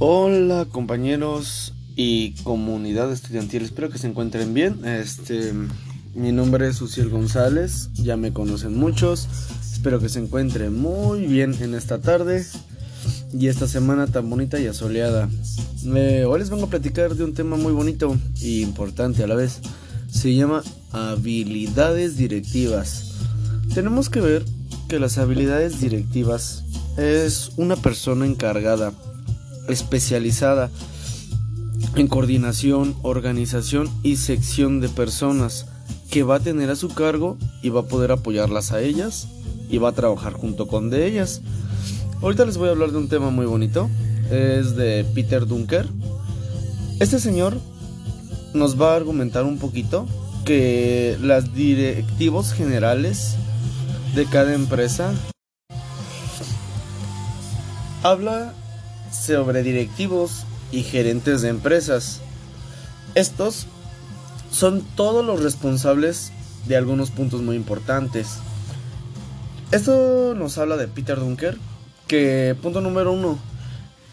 Hola compañeros y comunidad estudiantil, espero que se encuentren bien. Este, mi nombre es Uciel González, ya me conocen muchos. Espero que se encuentren muy bien en esta tarde y esta semana tan bonita y asoleada. hoy les vengo a platicar de un tema muy bonito e importante a la vez. Se llama habilidades directivas. Tenemos que ver que las habilidades directivas es una persona encargada especializada en coordinación, organización y sección de personas que va a tener a su cargo y va a poder apoyarlas a ellas y va a trabajar junto con de ellas. Ahorita les voy a hablar de un tema muy bonito, es de Peter Dunker. Este señor nos va a argumentar un poquito que las directivos generales de cada empresa habla sobre directivos y gerentes de empresas. Estos son todos los responsables de algunos puntos muy importantes. Esto nos habla de Peter Dunker, que punto número uno,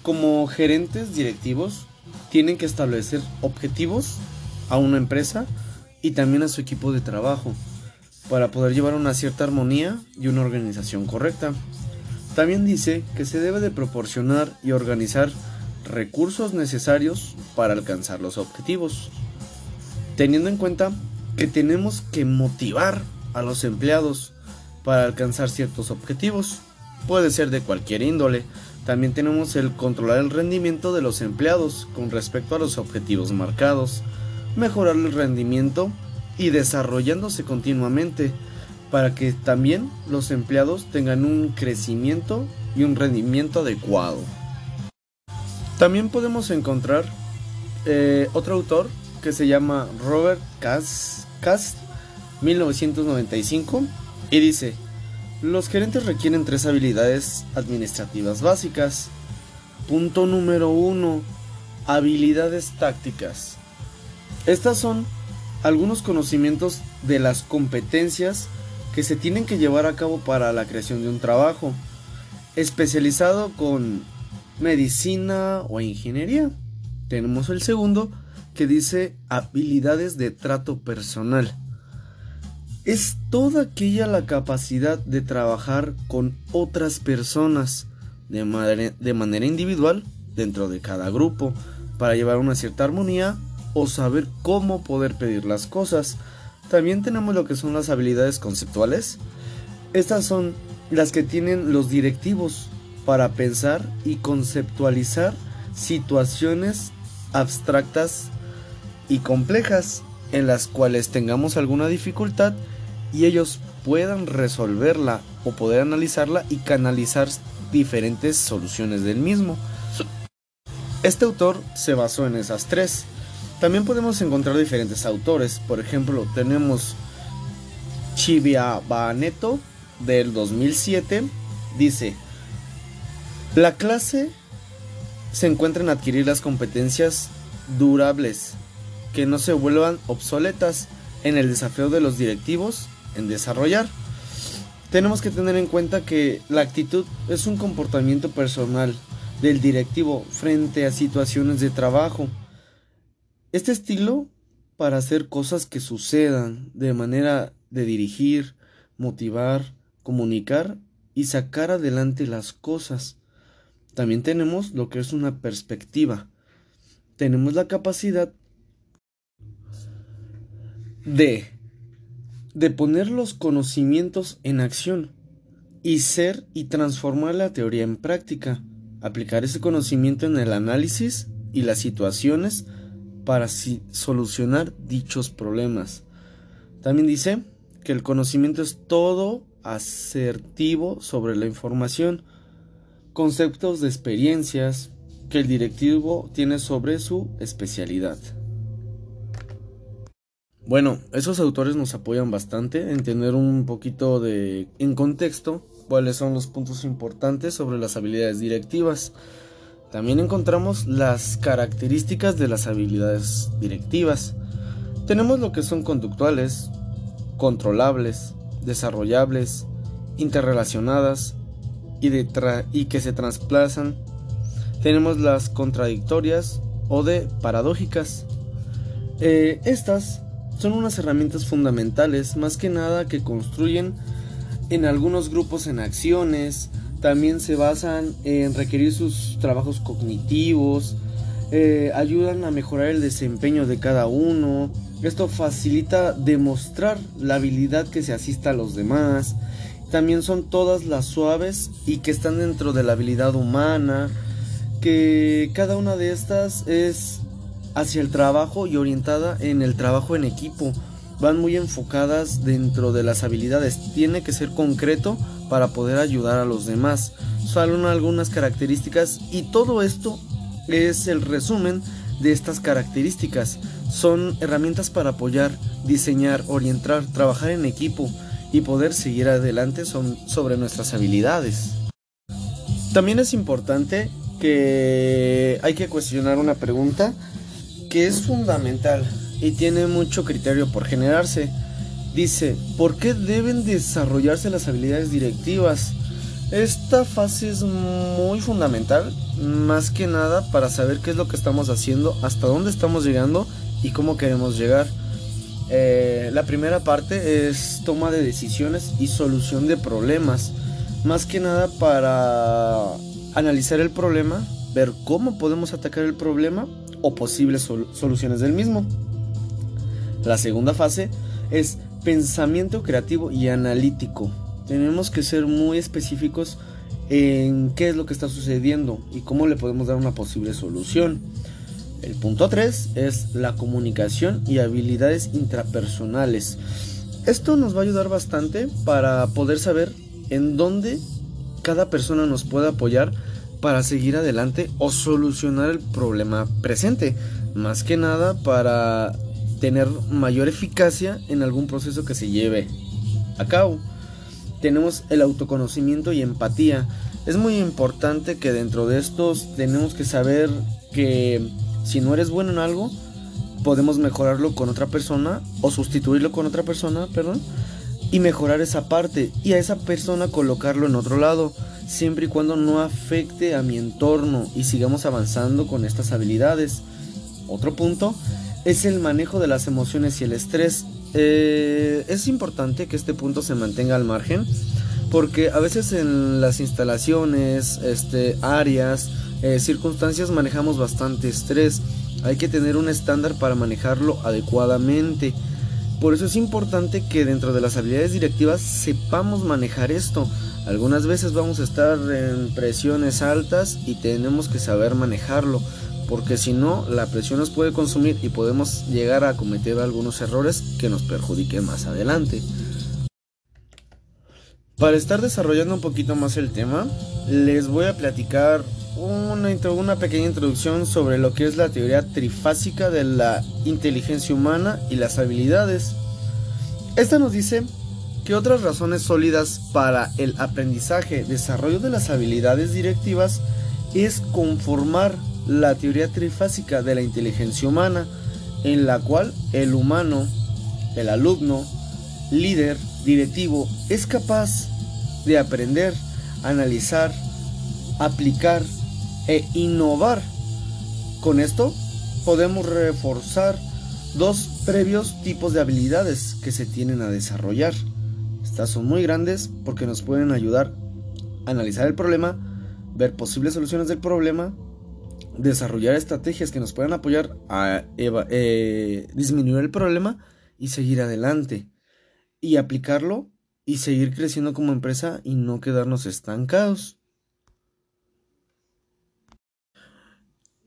como gerentes directivos tienen que establecer objetivos a una empresa y también a su equipo de trabajo para poder llevar una cierta armonía y una organización correcta. También dice que se debe de proporcionar y organizar recursos necesarios para alcanzar los objetivos, teniendo en cuenta que tenemos que motivar a los empleados para alcanzar ciertos objetivos. Puede ser de cualquier índole. También tenemos el controlar el rendimiento de los empleados con respecto a los objetivos marcados, mejorar el rendimiento y desarrollándose continuamente para que también los empleados tengan un crecimiento y un rendimiento adecuado. También podemos encontrar eh, otro autor que se llama Robert Cast, 1995 y dice, los gerentes requieren tres habilidades administrativas básicas. Punto número uno, habilidades tácticas. Estas son algunos conocimientos de las competencias que se tienen que llevar a cabo para la creación de un trabajo especializado con medicina o ingeniería. Tenemos el segundo que dice habilidades de trato personal. Es toda aquella la capacidad de trabajar con otras personas de, de manera individual dentro de cada grupo para llevar una cierta armonía o saber cómo poder pedir las cosas también tenemos lo que son las habilidades conceptuales. Estas son las que tienen los directivos para pensar y conceptualizar situaciones abstractas y complejas en las cuales tengamos alguna dificultad y ellos puedan resolverla o poder analizarla y canalizar diferentes soluciones del mismo. Este autor se basó en esas tres también podemos encontrar diferentes autores. Por ejemplo, tenemos Chivia Baneto del 2007. Dice, la clase se encuentra en adquirir las competencias durables que no se vuelvan obsoletas en el desafío de los directivos en desarrollar. Tenemos que tener en cuenta que la actitud es un comportamiento personal del directivo frente a situaciones de trabajo este estilo para hacer cosas que sucedan de manera de dirigir, motivar, comunicar y sacar adelante las cosas. También tenemos lo que es una perspectiva. Tenemos la capacidad de de poner los conocimientos en acción y ser y transformar la teoría en práctica, aplicar ese conocimiento en el análisis y las situaciones para solucionar dichos problemas. También dice que el conocimiento es todo asertivo sobre la información, conceptos de experiencias que el directivo tiene sobre su especialidad. Bueno, esos autores nos apoyan bastante en tener un poquito de en contexto cuáles son los puntos importantes sobre las habilidades directivas. También encontramos las características de las habilidades directivas. Tenemos lo que son conductuales, controlables, desarrollables, interrelacionadas y, que se trasplazan tenemos las contradictorias o de paradójicas. Eh, estas son unas herramientas fundamentales, más que nada que construyen en algunos grupos en acciones, también se basan en requerir sus trabajos cognitivos, eh, ayudan a mejorar el desempeño de cada uno, esto facilita demostrar la habilidad que se asista a los demás, también son todas las suaves y que están dentro de la habilidad humana, que cada una de estas es hacia el trabajo y orientada en el trabajo en equipo. Van muy enfocadas dentro de las habilidades. Tiene que ser concreto para poder ayudar a los demás. Son algunas características y todo esto es el resumen de estas características. Son herramientas para apoyar, diseñar, orientar, trabajar en equipo y poder seguir adelante sobre nuestras habilidades. También es importante que hay que cuestionar una pregunta que es fundamental y tiene mucho criterio por generarse. Dice, ¿por qué deben desarrollarse las habilidades directivas? Esta fase es muy fundamental, más que nada para saber qué es lo que estamos haciendo, hasta dónde estamos llegando y cómo queremos llegar. Eh, la primera parte es toma de decisiones y solución de problemas, más que nada para analizar el problema, ver cómo podemos atacar el problema o posibles soluciones del mismo. La segunda fase es pensamiento creativo y analítico. Tenemos que ser muy específicos en qué es lo que está sucediendo y cómo le podemos dar una posible solución. El punto 3 es la comunicación y habilidades intrapersonales. Esto nos va a ayudar bastante para poder saber en dónde cada persona nos puede apoyar para seguir adelante o solucionar el problema presente. Más que nada para tener mayor eficacia en algún proceso que se lleve a cabo. Tenemos el autoconocimiento y empatía. Es muy importante que dentro de estos tenemos que saber que si no eres bueno en algo, podemos mejorarlo con otra persona o sustituirlo con otra persona, perdón, y mejorar esa parte y a esa persona colocarlo en otro lado siempre y cuando no afecte a mi entorno y sigamos avanzando con estas habilidades. Otro punto es el manejo de las emociones y el estrés. Eh, es importante que este punto se mantenga al margen porque a veces en las instalaciones, este, áreas, eh, circunstancias manejamos bastante estrés. Hay que tener un estándar para manejarlo adecuadamente. Por eso es importante que dentro de las habilidades directivas sepamos manejar esto. Algunas veces vamos a estar en presiones altas y tenemos que saber manejarlo, porque si no, la presión nos puede consumir y podemos llegar a cometer algunos errores que nos perjudiquen más adelante. Para estar desarrollando un poquito más el tema, les voy a platicar una, una, pequeña introducción sobre lo que es la teoría trifásica de la inteligencia humana y las habilidades. Esta nos dice que otras razones sólidas para el aprendizaje, desarrollo de las habilidades directivas es conformar la teoría trifásica de la inteligencia humana, en la cual el humano, el alumno, líder, directivo, es capaz de aprender, analizar, aplicar e innovar. Con esto podemos reforzar dos previos tipos de habilidades que se tienen a desarrollar. Estas son muy grandes porque nos pueden ayudar a analizar el problema, ver posibles soluciones del problema, desarrollar estrategias que nos puedan apoyar a eh, disminuir el problema y seguir adelante. Y aplicarlo y seguir creciendo como empresa y no quedarnos estancados.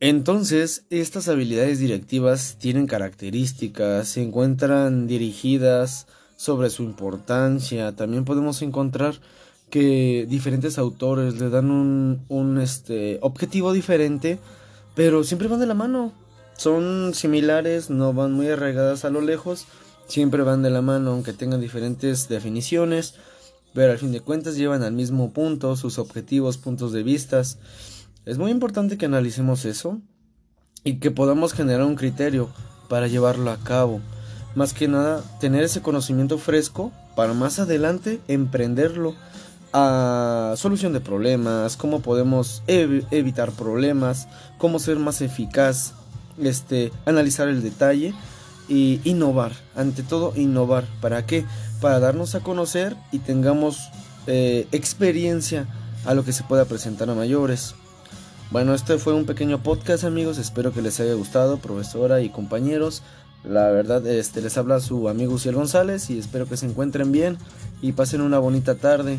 Entonces, estas habilidades directivas tienen características, se encuentran dirigidas sobre su importancia. También podemos encontrar que diferentes autores le dan un, un este, objetivo diferente, pero siempre van de la mano. Son similares, no van muy arraigadas a lo lejos, siempre van de la mano, aunque tengan diferentes definiciones, pero al fin de cuentas llevan al mismo punto sus objetivos, puntos de vistas. Es muy importante que analicemos eso y que podamos generar un criterio para llevarlo a cabo. Más que nada, tener ese conocimiento fresco para más adelante emprenderlo a solución de problemas, cómo podemos evitar problemas, cómo ser más eficaz, este, analizar el detalle y innovar, ante todo innovar. ¿Para qué? Para darnos a conocer y tengamos eh, experiencia a lo que se pueda presentar a mayores. Bueno, este fue un pequeño podcast amigos, espero que les haya gustado, profesora y compañeros. La verdad, este les habla su amigo Uciel González y espero que se encuentren bien y pasen una bonita tarde.